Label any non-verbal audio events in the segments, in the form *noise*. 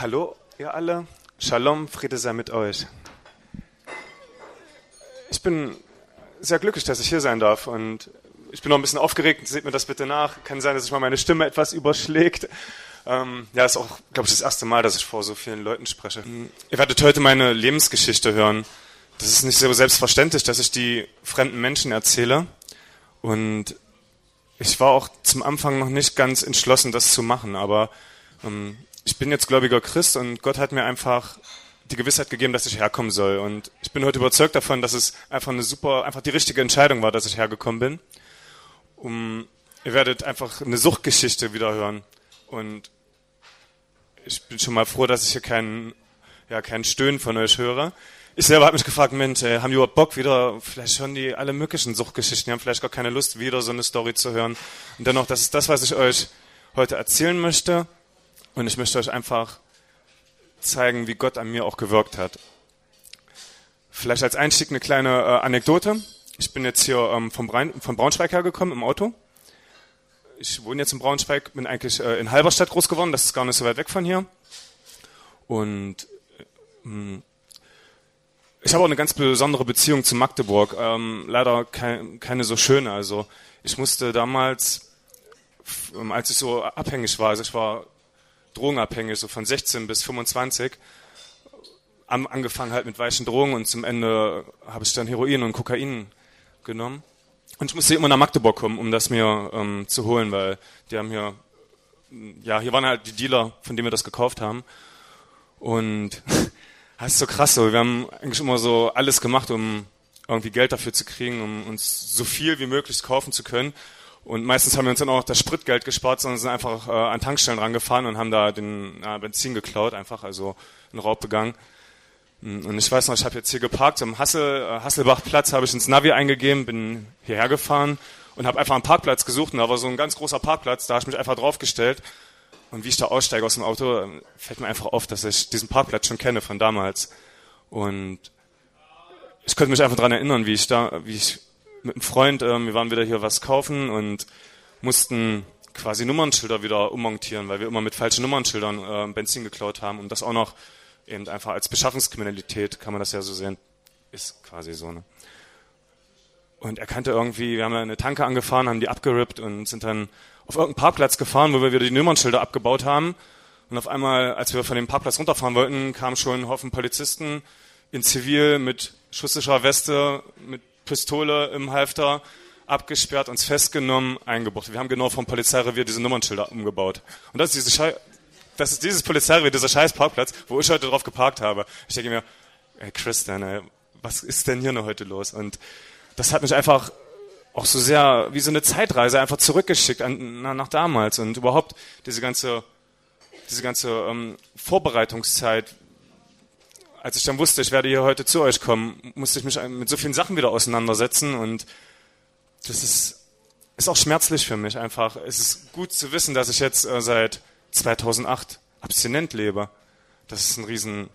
Hallo, ihr alle. Shalom, Friede sei mit euch. Ich bin sehr glücklich, dass ich hier sein darf und ich bin noch ein bisschen aufgeregt. Seht mir das bitte nach. Kann sein, dass sich mal meine Stimme etwas überschlägt. Ähm, ja, ist auch, glaube ich, das erste Mal, dass ich vor so vielen Leuten spreche. Ihr werdet heute meine Lebensgeschichte hören. Das ist nicht so selbstverständlich, dass ich die fremden Menschen erzähle. Und ich war auch zum Anfang noch nicht ganz entschlossen, das zu machen, aber ähm, ich bin jetzt gläubiger Christ und Gott hat mir einfach die Gewissheit gegeben, dass ich herkommen soll. Und ich bin heute überzeugt davon, dass es einfach eine super, einfach die richtige Entscheidung war, dass ich hergekommen bin. Um, ihr werdet einfach eine Suchtgeschichte wieder hören. Und ich bin schon mal froh, dass ich hier keinen, ja, keinen Stöhnen von euch höre. Ich selber habe mich gefragt, Mensch, ey, haben die überhaupt Bock wieder, vielleicht hören die alle möglichen Suchtgeschichten, die haben vielleicht gar keine Lust, wieder so eine Story zu hören. Und dennoch, das ist das, was ich euch heute erzählen möchte. Und ich möchte euch einfach zeigen, wie Gott an mir auch gewirkt hat. Vielleicht als Einstieg eine kleine äh, Anekdote. Ich bin jetzt hier ähm, vom, Braun, von Braunschweig hergekommen im Auto. Ich wohne jetzt in Braunschweig, bin eigentlich äh, in Halberstadt groß geworden, das ist gar nicht so weit weg von hier. Und äh, ich habe auch eine ganz besondere Beziehung zu Magdeburg. Ähm, leider kein, keine so schöne. Also ich musste damals, ähm, als ich so abhängig war, also ich war drogenabhängig, so von 16 bis 25. Am, angefangen halt mit weichen Drogen und zum Ende habe ich dann Heroin und Kokain genommen. Und ich musste immer nach Magdeburg kommen, um das mir ähm, zu holen, weil die haben hier, ja, hier waren halt die Dealer, von denen wir das gekauft haben. Und *laughs* das ist so krass, so. wir haben eigentlich immer so alles gemacht, um irgendwie Geld dafür zu kriegen, um uns so viel wie möglich kaufen zu können. Und meistens haben wir uns dann auch das Spritgeld gespart, sondern sind einfach äh, an Tankstellen rangefahren und haben da den äh, Benzin geklaut, einfach, also einen Raub begangen. Mm, und ich weiß noch, ich habe jetzt hier geparkt, am Hassel, äh, Hasselbachplatz habe ich ins Navi eingegeben, bin hierher gefahren und habe einfach einen Parkplatz gesucht. Und da war so ein ganz großer Parkplatz, da habe ich mich einfach draufgestellt. Und wie ich da aussteige aus dem Auto, äh, fällt mir einfach auf, dass ich diesen Parkplatz schon kenne von damals. Und ich könnte mich einfach dran erinnern, wie ich da, wie ich mit einem Freund, ähm, wir waren wieder hier was kaufen und mussten quasi Nummernschilder wieder ummontieren, weil wir immer mit falschen Nummernschildern äh, Benzin geklaut haben und das auch noch eben einfach als Beschaffungskriminalität, kann man das ja so sehen, ist quasi so. Ne? Und er kannte irgendwie, wir haben eine Tanke angefahren, haben die abgerippt und sind dann auf irgendeinen Parkplatz gefahren, wo wir wieder die Nummernschilder abgebaut haben. Und auf einmal, als wir von dem Parkplatz runterfahren wollten, kam schon ein Haufen Polizisten in Zivil mit schusssicher Weste, mit Pistole im Halfter, abgesperrt, uns festgenommen, eingebucht. Wir haben genau vom Polizeirevier diese Nummernschilder umgebaut. Und das ist, diese das ist dieses Polizeirevier, dieser scheiß Parkplatz, wo ich heute drauf geparkt habe. Ich denke mir, ey Christian, ey, was ist denn hier noch heute los? Und das hat mich einfach auch so sehr wie so eine Zeitreise einfach zurückgeschickt an, na, nach damals und überhaupt diese ganze diese ganze ähm, Vorbereitungszeit, als ich dann wusste, ich werde hier heute zu euch kommen, musste ich mich mit so vielen Sachen wieder auseinandersetzen und das ist, ist auch schmerzlich für mich einfach. Es ist gut zu wissen, dass ich jetzt äh, seit 2008 abstinent lebe. Das ist ein riesen,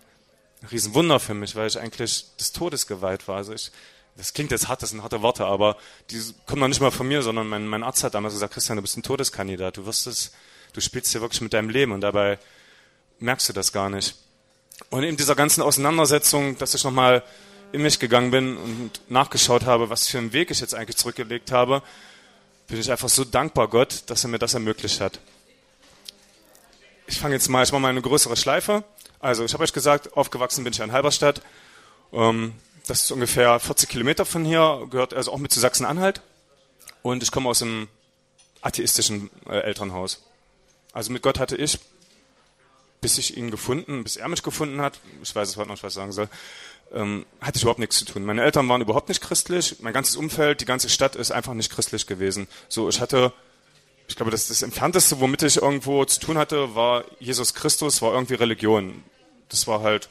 riesen Wunder für mich, weil ich eigentlich des Todes geweiht war. Also ich, das klingt jetzt hart, das sind harte Worte, aber die kommen noch nicht mal von mir, sondern mein, mein Arzt hat damals gesagt, Christian, du bist ein Todeskandidat, du wirst es, du spielst hier wirklich mit deinem Leben und dabei merkst du das gar nicht. Und in dieser ganzen Auseinandersetzung, dass ich nochmal in mich gegangen bin und nachgeschaut habe, was für einen Weg ich jetzt eigentlich zurückgelegt habe, bin ich einfach so dankbar Gott, dass er mir das ermöglicht hat. Ich fange jetzt mal, ich mache mal eine größere Schleife. Also ich habe euch gesagt, aufgewachsen bin ich in Halberstadt. Ähm, das ist ungefähr 40 Kilometer von hier, gehört also auch mit zu Sachsen-Anhalt. Und ich komme aus einem atheistischen äh, Elternhaus. Also mit Gott hatte ich bis ich ihn gefunden, bis er mich gefunden hat, ich weiß es heute noch, was ich sagen soll, ähm, hatte ich überhaupt nichts zu tun. Meine Eltern waren überhaupt nicht christlich, mein ganzes Umfeld, die ganze Stadt ist einfach nicht christlich gewesen. So, ich hatte, ich glaube, das, das Entfernteste, womit ich irgendwo zu tun hatte, war Jesus Christus, war irgendwie Religion. Das war halt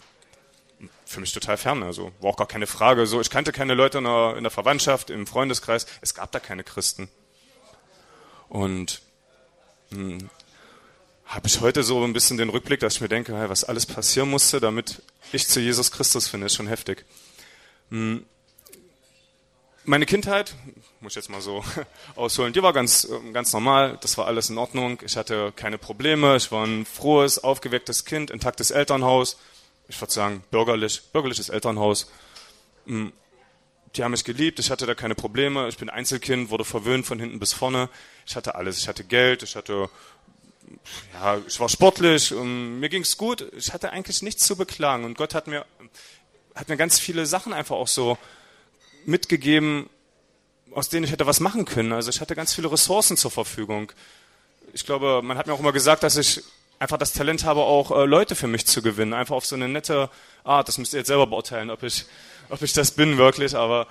für mich total fern, also war auch gar keine Frage. So, ich kannte keine Leute in der, in der Verwandtschaft, im Freundeskreis, es gab da keine Christen. Und mh, hm, habe ich heute so ein bisschen den Rückblick, dass ich mir denke, hey, was alles passieren musste, damit ich zu Jesus Christus finde, ist schon heftig. Hm. meine Kindheit, muss ich jetzt mal so *laughs* ausholen, die war ganz, ganz normal. Das war alles in Ordnung. Ich hatte keine Probleme. Ich war ein frohes, aufgewecktes Kind, intaktes Elternhaus. Ich würde sagen, bürgerlich, bürgerliches Elternhaus. Hm, die haben mich geliebt. Ich hatte da keine Probleme. Ich bin Einzelkind, wurde verwöhnt von hinten bis vorne. Ich hatte alles. Ich hatte Geld. Ich hatte, ja, ich war sportlich. Mir ging's gut. Ich hatte eigentlich nichts zu beklagen. Und Gott hat mir, hat mir ganz viele Sachen einfach auch so mitgegeben, aus denen ich hätte was machen können. Also ich hatte ganz viele Ressourcen zur Verfügung. Ich glaube, man hat mir auch immer gesagt, dass ich einfach das Talent habe, auch äh, Leute für mich zu gewinnen. Einfach auf so eine nette Art. Das müsst ihr jetzt selber beurteilen, ob ich, ob ich das bin wirklich. Aber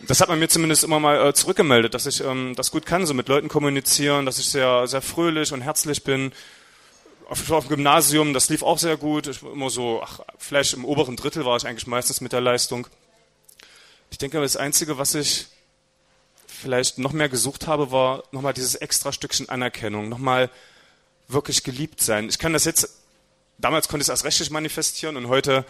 das hat man mir zumindest immer mal äh, zurückgemeldet, dass ich ähm, das gut kann, so mit Leuten kommunizieren, dass ich sehr, sehr fröhlich und herzlich bin. Auf, auf dem Gymnasium, das lief auch sehr gut. Ich war immer so, ach, vielleicht im oberen Drittel war ich eigentlich meistens mit der Leistung. Ich denke, das Einzige, was ich vielleicht noch mehr gesucht habe, war nochmal dieses extra Stückchen Anerkennung, nochmal wirklich geliebt sein. Ich kann das jetzt, damals konnte ich es erst rechtlich manifestieren und heute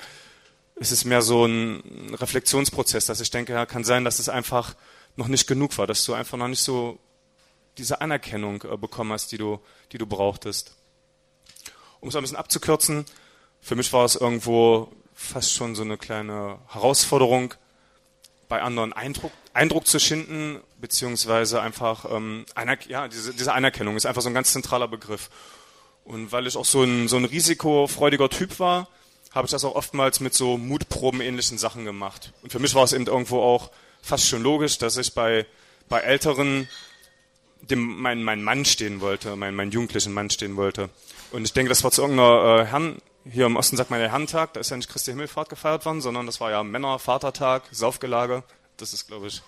ist es mehr so ein Reflexionsprozess, dass ich denke, ja, kann sein, dass es einfach noch nicht genug war, dass du einfach noch nicht so diese Anerkennung äh, bekommen hast, die du, die du brauchtest. Um es ein bisschen abzukürzen, für mich war es irgendwo fast schon so eine kleine Herausforderung, bei anderen Eindruck, Eindruck zu schinden, beziehungsweise einfach ähm, einer, ja, diese, diese Anerkennung ist einfach so ein ganz zentraler Begriff. Und weil ich auch so ein, so ein risikofreudiger Typ war, habe ich das auch oftmals mit so Mutproben-ähnlichen Sachen gemacht. Und für mich war es eben irgendwo auch fast schon logisch, dass ich bei, bei Älteren dem mein, mein Mann stehen wollte, mein, mein jugendlichen Mann stehen wollte. Und ich denke, das war zu irgendeiner äh, Herren, hier im Osten sagt man ja Herrentag, da ist ja nicht Christi Himmelfahrt gefeiert worden, sondern das war ja Männer, Vatertag, Saufgelage. Das ist, glaube ich,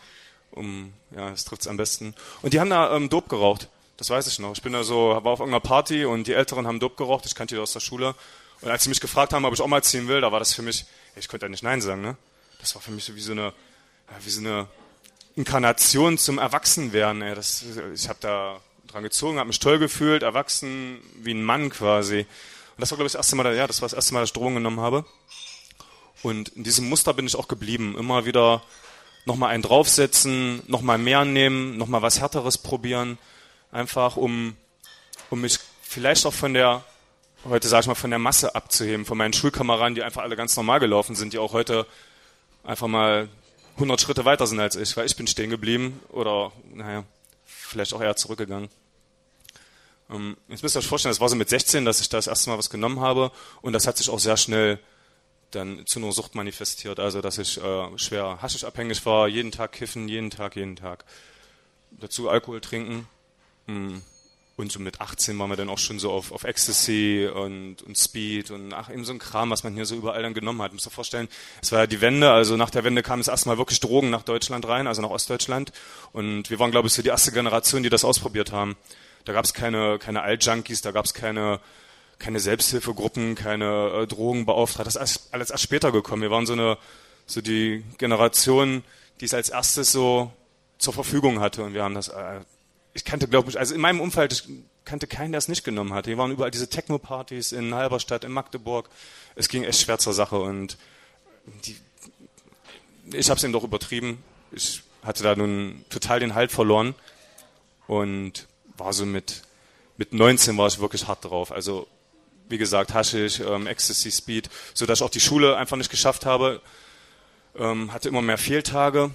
um, ja, das trifft's am besten. Und die haben da ähm, Dope geraucht. Das weiß ich noch. Ich bin da so, war auf irgendeiner Party und die Älteren haben Dope geraucht. Ich kannte die aus der Schule. Und als sie mich gefragt haben, ob ich auch mal ziehen will, da war das für mich, ich konnte ja nicht Nein sagen, ne? Das war für mich so wie so eine, wie so eine Inkarnation zum Erwachsenwerden. Ey. Das, ich habe da dran gezogen, habe mich toll gefühlt, erwachsen wie ein Mann quasi. Und das war, glaube ich, das erste Mal, ja, das war das erste Mal, dass ich Drogen genommen habe. Und in diesem Muster bin ich auch geblieben. Immer wieder nochmal einen draufsetzen, nochmal mehr nehmen, nochmal was Härteres probieren. Einfach, um, um mich vielleicht auch von der, heute sage ich mal, von der Masse abzuheben, von meinen Schulkameraden, die einfach alle ganz normal gelaufen sind, die auch heute einfach mal 100 Schritte weiter sind als ich, weil ich bin stehen geblieben oder, naja, vielleicht auch eher zurückgegangen. Ähm, jetzt müsst ihr euch vorstellen, das war so mit 16, dass ich da das erste Mal was genommen habe und das hat sich auch sehr schnell dann zu einer Sucht manifestiert. Also, dass ich äh, schwer haschischabhängig war, jeden Tag kiffen, jeden Tag, jeden Tag. Dazu Alkohol trinken. Hm. Und so mit 18 waren wir dann auch schon so auf, auf Ecstasy und, und Speed und ach, eben so ein Kram, was man hier so überall dann genommen hat. Muss dir vorstellen, es war ja die Wende, also nach der Wende kam es erstmal wirklich Drogen nach Deutschland rein, also nach Ostdeutschland. Und wir waren, glaube ich, so die erste Generation, die das ausprobiert haben. Da gab es keine, keine Alt-Junkies, da gab es keine, keine Selbsthilfegruppen, keine äh, Drogenbeauftragte. Das ist alles erst später gekommen. Wir waren so eine, so die Generation, die es als erstes so zur Verfügung hatte. Und wir haben das, äh, ich kannte, glaube ich, also in meinem Umfeld, ich kannte keinen, der es nicht genommen hatte. Wir waren überall diese Techno-Partys in Halberstadt, in Magdeburg. Es ging echt schwer zur Sache und die, ich habe es eben doch übertrieben. Ich hatte da nun total den Halt verloren und war so mit, mit 19 war ich wirklich hart drauf. Also, wie gesagt, Haschisch, ähm, Ecstasy, Speed, so dass ich auch die Schule einfach nicht geschafft habe. Ähm, hatte immer mehr Fehltage.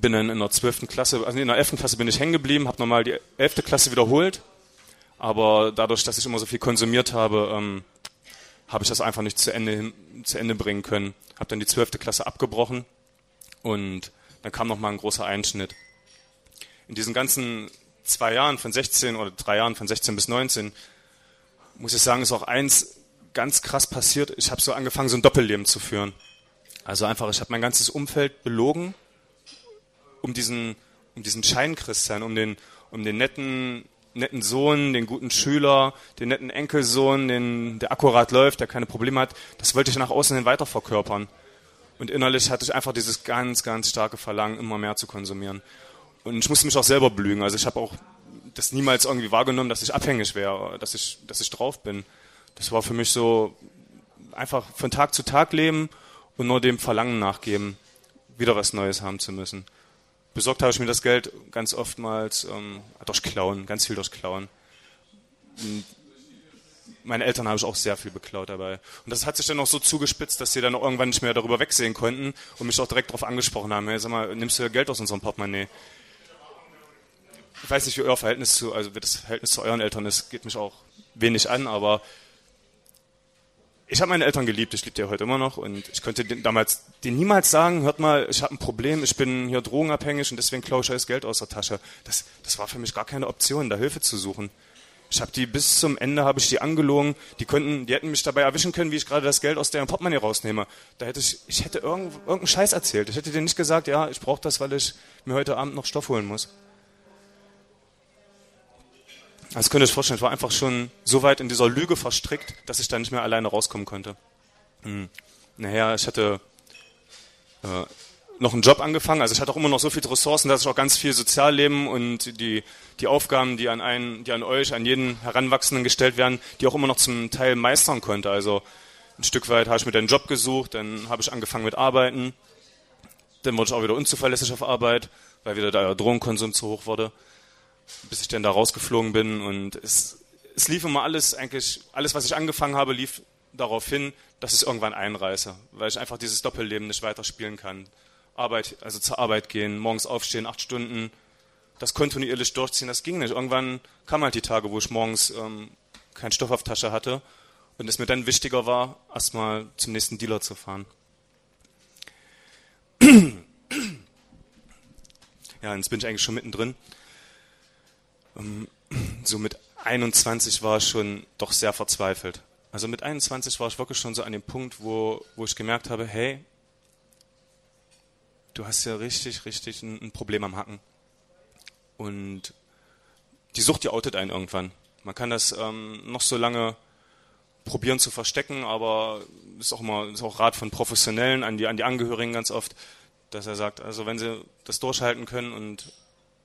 Bin dann in der 12. Klasse, also in der 11. Klasse bin ich hängen geblieben, habe nochmal die 11. Klasse wiederholt. Aber dadurch, dass ich immer so viel konsumiert habe, ähm, habe ich das einfach nicht zu Ende, zu Ende bringen können. Habe dann die 12. Klasse abgebrochen und dann kam nochmal ein großer Einschnitt. In diesen ganzen zwei Jahren von 16 oder drei Jahren von 16 bis 19, muss ich sagen, ist auch eins ganz krass passiert. Ich habe so angefangen, so ein Doppelleben zu führen. Also einfach, ich habe mein ganzes Umfeld belogen, um diesen, um diesen Scheinchristian, um den, um den netten, netten Sohn, den guten Schüler, den netten Enkelsohn, den, der akkurat läuft, der keine Probleme hat. Das wollte ich nach außen hin weiter verkörpern. Und innerlich hatte ich einfach dieses ganz, ganz starke Verlangen, immer mehr zu konsumieren. Und ich musste mich auch selber belügen. Also ich habe auch das niemals irgendwie wahrgenommen, dass ich abhängig wäre, dass ich, dass ich drauf bin. Das war für mich so einfach von Tag zu Tag leben und nur dem Verlangen nachgeben, wieder was Neues haben zu müssen. Besorgt habe ich mir das Geld ganz oftmals ähm, durch Klauen, ganz viel durch Klauen. Und meine Eltern habe ich auch sehr viel beklaut dabei. Und das hat sich dann auch so zugespitzt, dass sie dann irgendwann nicht mehr darüber wegsehen konnten und mich auch direkt darauf angesprochen haben. Hey, sag mal, nimmst du Geld aus unserem Portemonnaie? Ich weiß nicht, wie euer Verhältnis zu, also wie das Verhältnis zu euren Eltern ist, geht mich auch wenig an, aber ich habe meine Eltern geliebt, ich liebe die heute immer noch und ich könnte damals denen niemals sagen, hört mal, ich habe ein Problem, ich bin hier drogenabhängig und deswegen klaue ich scheiß Geld aus der Tasche. Das, das war für mich gar keine Option, da Hilfe zu suchen. Ich habe die bis zum Ende habe ich die angelogen. Die könnten, die hätten mich dabei erwischen können, wie ich gerade das Geld aus deren Portemonnaie rausnehme. Da hätte ich, ich hätte irgend, irgendeinen Scheiß erzählt. Ich hätte denen nicht gesagt, ja, ich brauche das, weil ich mir heute Abend noch Stoff holen muss. Also könnt ihr euch vorstellen, ich war einfach schon so weit in dieser Lüge verstrickt, dass ich da nicht mehr alleine rauskommen konnte. Hm. Naja, ich hatte äh, noch einen Job angefangen. Also ich hatte auch immer noch so viele Ressourcen, dass ich auch ganz viel Sozialleben und die, die Aufgaben, die an einen, die an euch, an jeden Heranwachsenden gestellt werden, die auch immer noch zum Teil meistern konnte. Also ein Stück weit habe ich mir einen Job gesucht, dann habe ich angefangen mit Arbeiten, dann wurde ich auch wieder unzuverlässig auf Arbeit, weil wieder der Drogenkonsum zu hoch wurde, bis ich dann da rausgeflogen bin und es, es lief immer alles, eigentlich alles, was ich angefangen habe, lief darauf hin, dass ich irgendwann einreiße, weil ich einfach dieses Doppelleben nicht weiterspielen kann. Arbeit, also zur Arbeit gehen, morgens aufstehen, acht Stunden, das kontinuierlich durchziehen, das ging nicht. Irgendwann kamen halt die Tage, wo ich morgens ähm, keinen Stoff auf Tasche hatte und es mir dann wichtiger war, erstmal zum nächsten Dealer zu fahren. *clears throat* Ja, jetzt bin ich eigentlich schon mittendrin. Ähm, *clears throat* so mit 21 war ich schon doch sehr verzweifelt. Also mit 21 war ich wirklich schon so an dem Punkt, wo, wo ich gemerkt habe, hey, du hast ja richtig, richtig ein, ein Problem am Hacken. Und die Sucht, die outet einen irgendwann. Man kann das ähm, noch so lange probieren zu verstecken, aber ist auch immer ist auch Rat von Professionellen an die an die Angehörigen ganz oft, dass er sagt, also wenn sie das durchhalten können und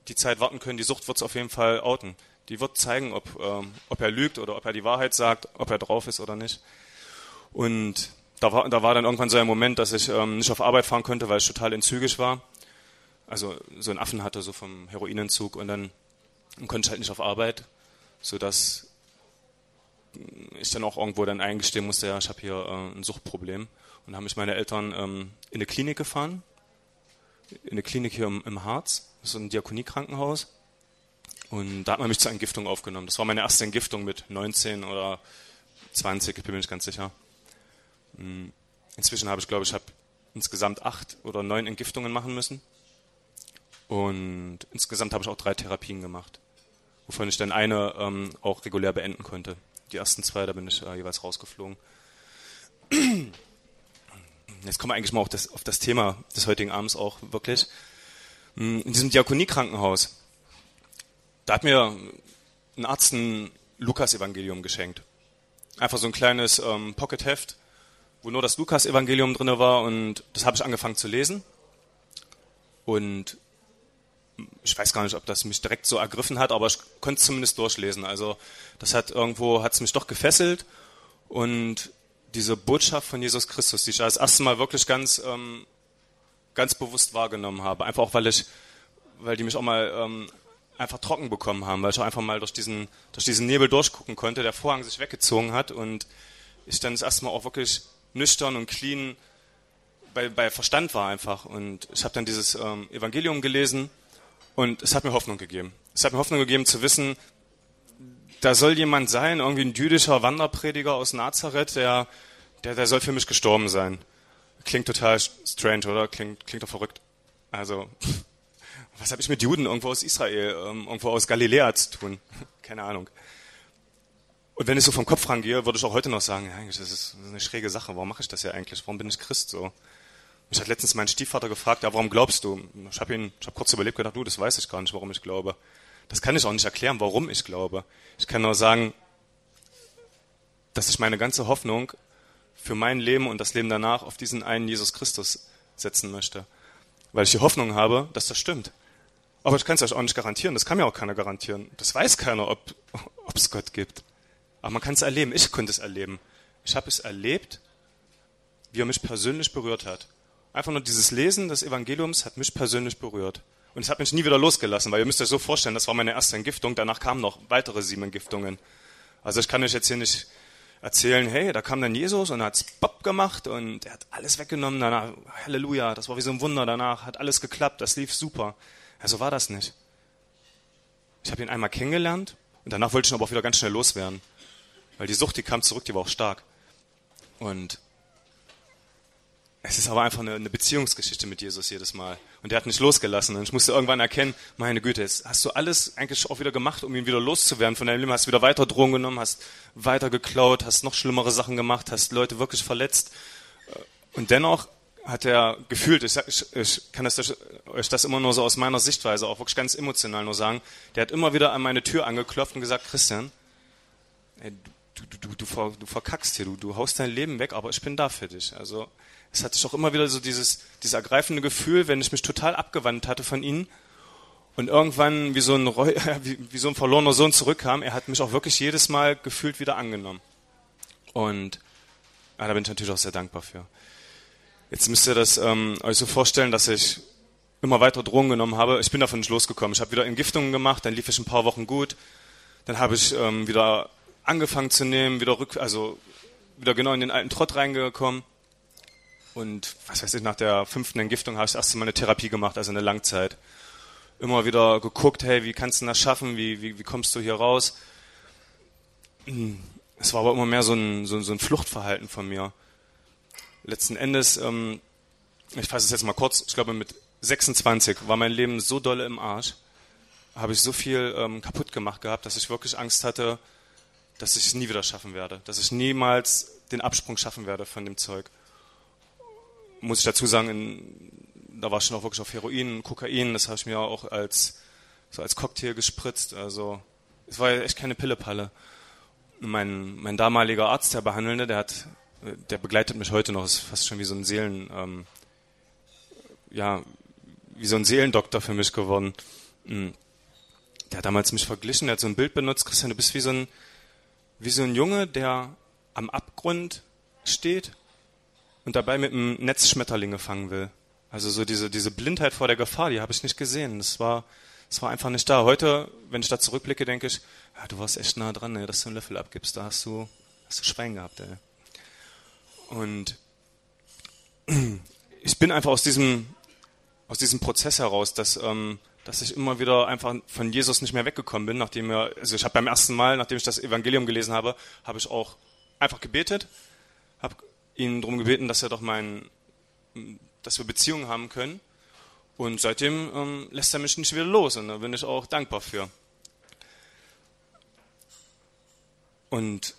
die Zeit warten können, die Sucht wird es auf jeden Fall outen. Die wird zeigen, ob ähm, ob er lügt oder ob er die Wahrheit sagt, ob er drauf ist oder nicht. Und da war, da war dann irgendwann so ein Moment, dass ich ähm, nicht auf Arbeit fahren konnte, weil ich total entzügig war. Also so einen Affen hatte, so vom Heroinentzug und dann konnte ich halt nicht auf Arbeit, sodass ich dann auch irgendwo dann eingestehen musste, ja, ich habe hier äh, ein Suchtproblem. Und haben mich meine Eltern ähm, in eine Klinik gefahren, in eine Klinik hier im, im Harz, ist ein Diakoniekrankenhaus. Und da hat man mich zur Entgiftung aufgenommen. Das war meine erste Entgiftung mit 19 oder 20, ich bin mir nicht ganz sicher. Hm. Inzwischen habe ich, glaube ich, habe insgesamt acht oder neun Entgiftungen machen müssen. Und insgesamt habe ich auch drei Therapien gemacht, wovon ich dann eine ähm, auch regulär beenden konnte. Die ersten zwei, da bin ich äh, jeweils rausgeflogen. *clears throat* Jetzt kommen wir eigentlich mal auf das, auf das Thema des heutigen Abends auch wirklich. Hm, in diesem Diakoniekrankenhaus, da hat mir ein Arzt ein Lukas-Evangelium geschenkt. Einfach so ein kleines ähm, Pocket-Heft, wo nur das Lukas-Evangelium drin war und das habe ich angefangen zu lesen. Und ich weiß gar nicht, ob das mich direkt so ergriffen hat, aber ich konnte es zumindest durchlesen. Also das hat irgendwo, hat es mich doch gefesselt und diese Botschaft von Jesus Christus, die ich als erstes Mal wirklich ganz, ähm, ganz bewusst wahrgenommen habe. Einfach auch, weil ich, weil die mich auch mal ähm, einfach trocken bekommen haben, weil ich auch einfach mal durch diesen, durch diesen Nebel durchgucken konnte, der Vorhang sich weggezogen hat und ich dann das erste Mal auch wirklich nüchtern und clean bei, bei Verstand war einfach. Und ich habe dann dieses ähm, Evangelium gelesen und es hat mir Hoffnung gegeben. Es hat mir Hoffnung gegeben zu wissen, da soll jemand sein, irgendwie ein jüdischer Wanderprediger aus Nazareth, der, der, der soll für mich gestorben sein. Klingt total strange, oder? Klingt, klingt doch verrückt. Also, *laughs* was habe ich mit Juden irgendwo aus Israel, ähm, irgendwo aus Galiläa zu tun? *laughs* Keine Ahnung. Und wenn ich so vom Kopf rangehe, würde ich auch heute noch sagen, ja, eigentlich das ist eine schräge Sache. Warum mache ich das ja eigentlich? Warum bin ich Christ so? Mich hat letztens mein Stiefvater gefragt, ja, warum glaubst du? Ich habe ihn, ich habe kurz überlebt, gedacht, du, das weiß ich gar nicht, warum ich glaube. Das kann ich auch nicht erklären, warum ich glaube. Ich kann nur sagen, dass ich meine ganze Hoffnung für mein Leben und das Leben danach auf diesen einen Jesus Christus setzen möchte. Weil ich die Hoffnung habe, dass das stimmt. Aber ich kann es euch auch nicht garantieren. Das kann mir auch keiner garantieren. Das weiß keiner, ob es Gott gibt. Aber man kann es erleben. Ich konnte es erleben. Ich habe es erlebt, wie er mich persönlich berührt hat. Einfach nur dieses Lesen des Evangeliums hat mich persönlich berührt. Und es hat mich nie wieder losgelassen, weil ihr müsst euch so vorstellen, das war meine erste Entgiftung, danach kamen noch weitere sieben Entgiftungen. Also ich kann euch jetzt hier nicht erzählen, hey, da kam dann Jesus und hat's Bob gemacht und er hat alles weggenommen, danach, Halleluja, das war wie so ein Wunder, danach hat alles geklappt, das lief super. Ja, so war das nicht. Ich habe ihn einmal kennengelernt und danach wollte ich ihn aber auch wieder ganz schnell loswerden. Weil die Sucht, die kam zurück, die war auch stark. Und es ist aber einfach eine, Beziehungsgeschichte mit Jesus jedes Mal. Und der hat nicht losgelassen. Und ich musste irgendwann erkennen, meine Güte, jetzt hast du alles eigentlich auch wieder gemacht, um ihn wieder loszuwerden von deinem Leben. Hast wieder weiter Drogen genommen, hast weiter geklaut, hast noch schlimmere Sachen gemacht, hast Leute wirklich verletzt. Und dennoch hat er gefühlt, ich, ich, ich kann das, euch das immer nur so aus meiner Sichtweise, auch wirklich ganz emotional nur sagen, der hat immer wieder an meine Tür angeklopft und gesagt, Christian, ey, du, du, du, du, du verkackst hier, du, du haust dein Leben weg, aber ich bin da für dich. Also es hatte ich auch immer wieder so dieses, dieses ergreifende Gefühl, wenn ich mich total abgewandt hatte von ihnen und irgendwann wie so ein, *laughs* wie, wie so ein verlorener Sohn zurückkam, er hat mich auch wirklich jedes Mal gefühlt wieder angenommen. Und ja, da bin ich natürlich auch sehr dankbar für. Jetzt müsst ihr das ähm, euch so vorstellen, dass ich immer weiter Drogen genommen habe. Ich bin davon nicht losgekommen. Ich habe wieder Entgiftungen gemacht, dann lief ich ein paar Wochen gut. Dann habe ich ähm, wieder angefangen zu nehmen, wieder rück, also wieder genau in den alten Trott reingekommen. Und was weiß ich, nach der fünften Entgiftung habe ich das erste Mal eine Therapie gemacht, also eine Langzeit. Immer wieder geguckt, hey, wie kannst du das schaffen? Wie, wie, wie kommst du hier raus? Es war aber immer mehr so ein, so, so ein Fluchtverhalten von mir. Letzten Endes, ähm, ich fasse es jetzt mal kurz, ich glaube mit 26 war mein Leben so dolle im Arsch, habe ich so viel ähm, kaputt gemacht gehabt, dass ich wirklich Angst hatte, dass ich es nie wieder schaffen werde, dass ich niemals den Absprung schaffen werde von dem Zeug muss ich dazu sagen, in, da war ich schon auch wirklich auf Heroin, Kokain, das habe ich mir auch als, so als Cocktail gespritzt. Also es war echt keine Pillepalle. Mein, mein damaliger Arzt, der Behandelnde, der hat, der begleitet mich heute noch, ist fast schon wie so ein Seelen, ähm, ja, wie so ein Seelendoktor für mich geworden. Hm. Der hat damals mich verglichen, der hat so ein Bild benutzt, Christian, du bist wie so ein, wie so ein Junge, der am Abgrund steht und dabei mit einem Netz Schmetterlinge fangen will. Also so diese, diese Blindheit vor der Gefahr, die habe ich nicht gesehen. Das war, das war einfach nicht da. Heute, wenn ich da zurückblicke, denke ich, ja, du warst echt nah dran, ey, dass du einen Löffel abgibst. Da hast du, hast du Schwein gehabt, ey. Und *clears throat* ich bin einfach aus diesem, aus diesem Prozess heraus, dass, ähm, dass ich immer wieder einfach von Jesus nicht mehr weggekommen bin, nachdem er, also ich habe beim ersten Mal, nachdem ich das Evangelium gelesen habe, habe ich auch einfach gebetet, habe ihn darum gebeten, dass er doch mein, dass wir Beziehungen haben können. Und seitdem ähm, lässt er mich nicht wieder los und da bin ich auch dankbar für. Und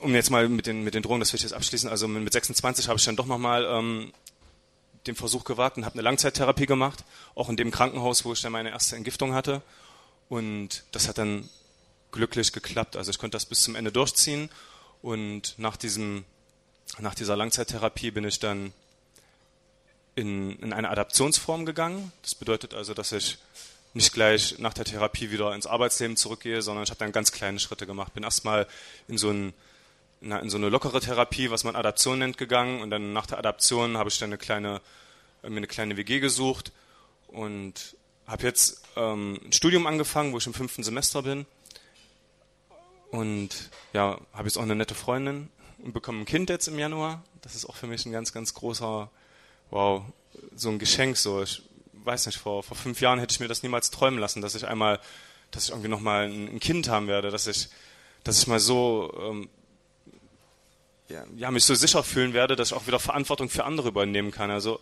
um jetzt mal mit den, mit den Drogen, das will ich jetzt abschließen, also mit 26 habe ich dann doch nochmal ähm, den Versuch gewagt und habe eine Langzeittherapie gemacht, auch in dem Krankenhaus, wo ich dann meine erste Entgiftung hatte. Und das hat dann glücklich geklappt. Also ich konnte das bis zum Ende durchziehen. Und nach diesem nach dieser Langzeittherapie bin ich dann in, in eine Adaptionsform gegangen. Das bedeutet also, dass ich nicht gleich nach der Therapie wieder ins Arbeitsleben zurückgehe, sondern ich habe dann ganz kleine Schritte gemacht. Bin erstmal in so, in so eine lockere Therapie, was man Adaption nennt, gegangen und dann nach der Adaption habe ich dann eine kleine, mir eine kleine WG gesucht und habe jetzt ähm, ein Studium angefangen, wo ich im fünften Semester bin und ja, habe jetzt auch eine nette Freundin und bekomme ein Kind jetzt im Januar. Das ist auch für mich ein ganz, ganz großer, wow, so ein Geschenk. So, ich weiß nicht, vor, vor fünf Jahren hätte ich mir das niemals träumen lassen, dass ich einmal, dass ich irgendwie nochmal ein, Kind haben werde, dass ich, dass ich mal so, ähm, ja, ja, mich so sicher fühlen werde, dass ich auch wieder Verantwortung für andere übernehmen kann. Also,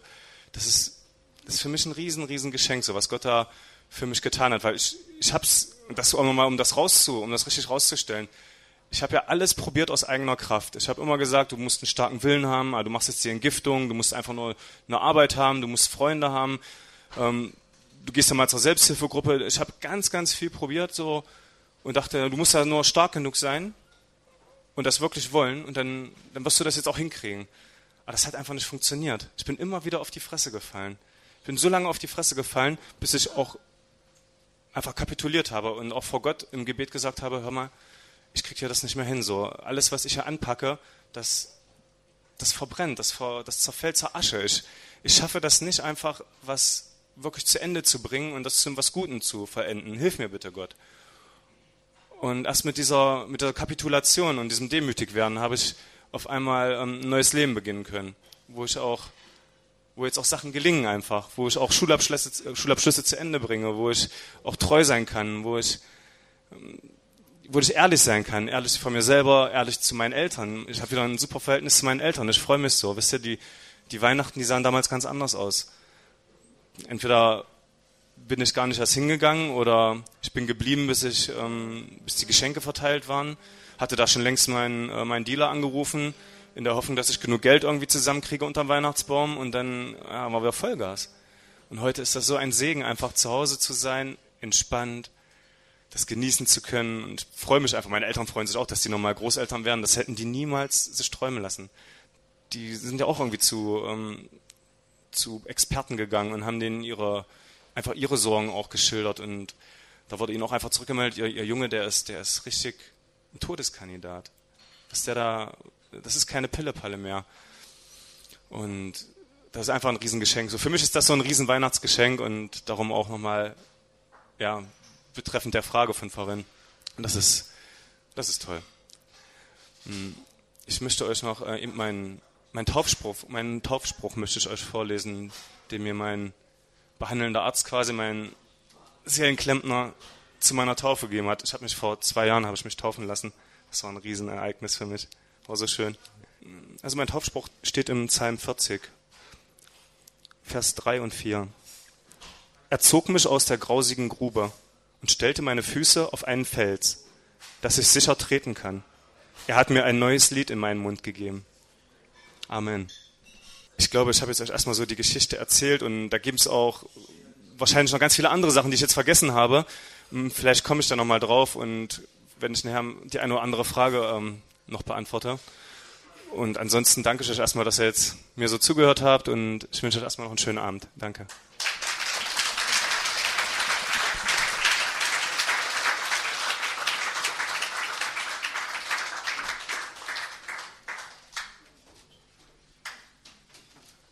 das ist, das ist für mich ein riesen, riesen Geschenk, so was Gott da für mich getan hat, weil ich, ich hab's, das auch nochmal, um das rauszu, um das richtig rauszustellen, ich habe ja alles probiert aus eigener Kraft. Ich habe immer gesagt, du musst einen starken Willen haben, also du machst jetzt die Entgiftung, du musst einfach nur eine Arbeit haben, du musst Freunde haben, ähm, du gehst ja mal zur Selbsthilfegruppe. Ich habe ganz, ganz viel probiert so und dachte, du musst ja nur stark genug sein und das wirklich wollen und dann, dann wirst du das jetzt auch hinkriegen. Aber das hat einfach nicht funktioniert. Ich bin immer wieder auf die Fresse gefallen. Ich bin so lange auf die Fresse gefallen, bis ich auch einfach kapituliert habe und auch vor Gott im Gebet gesagt habe, hör mal, ich kriege ja das nicht mehr hin. So alles, was ich hier anpacke, das, das verbrennt, das, ver, das zerfällt zur Asche. Ich, ich schaffe das nicht einfach, was wirklich zu Ende zu bringen und das zu was Guten zu verenden. Hilf mir bitte, Gott. Und erst mit dieser, mit der Kapitulation und diesem Demütigwerden habe ich auf einmal ähm, ein neues Leben beginnen können, wo ich auch, wo jetzt auch Sachen gelingen einfach, wo ich auch Schulabschlüsse, Schulabschlüsse zu Ende bringe, wo ich auch treu sein kann, wo ich, ähm, wo ich ehrlich sein kann, ehrlich vor mir selber, ehrlich zu meinen Eltern. Ich habe wieder ein super Verhältnis zu meinen Eltern. Ich freue mich so. Wisst ihr, die, die Weihnachten, die sahen damals ganz anders aus. Entweder bin ich gar nicht erst hingegangen oder ich bin geblieben, bis ich, ähm, bis die Geschenke verteilt waren. Hatte da schon längst meinen, äh, meinen Dealer angerufen, in der Hoffnung, dass ich genug Geld irgendwie zusammenkriege unterm Weihnachtsbaum und dann ja, war wieder Vollgas. Und heute ist das so ein Segen, einfach zu Hause zu sein, entspannt, das genießen zu können. Und freue mich einfach, meine Eltern freuen sich auch, dass die nochmal Großeltern werden. Das hätten die niemals sich träumen lassen. Die sind ja auch irgendwie zu, ähm, zu Experten gegangen und haben denen ihre einfach ihre Sorgen auch geschildert und da wurde ihnen auch einfach zurückgemeldet, ihr, ihr Junge, der ist, der ist richtig ein Todeskandidat. Dass der da, das ist keine Pillepalle mehr. Und das ist einfach ein Riesengeschenk. So für mich ist das so ein Riesenweihnachtsgeschenk und darum auch nochmal, ja, betreffend der Frage von vorhin. Und das ist, das ist toll. Hm, ich möchte euch noch äh, meinen, mein Taufspruch, meinen Taufspruch möchte ich euch vorlesen, den mir mein behandelnder Arzt quasi meinen Seelenklempner zu meiner Taufe gegeben hat. Ich habe mich vor zwei Jahren habe ich mich taufen lassen. Das war ein Riesenereignis für mich. War so schön. Also mein Taufspruch steht im Psalm 40, Vers 3 und 4. Er zog mich aus der grausigen Grube und stellte meine Füße auf einen Fels, dass ich sicher treten kann. Er hat mir ein neues Lied in meinen Mund gegeben. Amen ich glaube, ich habe jetzt euch erstmal so die Geschichte erzählt und da gibt es auch wahrscheinlich noch ganz viele andere Sachen, die ich jetzt vergessen habe. Hm, vielleicht komme ich da nochmal drauf und wenn ich nachher die eine oder andere Frage ähm, noch beantworte. Und ansonsten danke ich euch erstmal, dass ihr jetzt mir so zugehört habt und ich wünsche euch erstmal noch einen schönen Abend. Danke.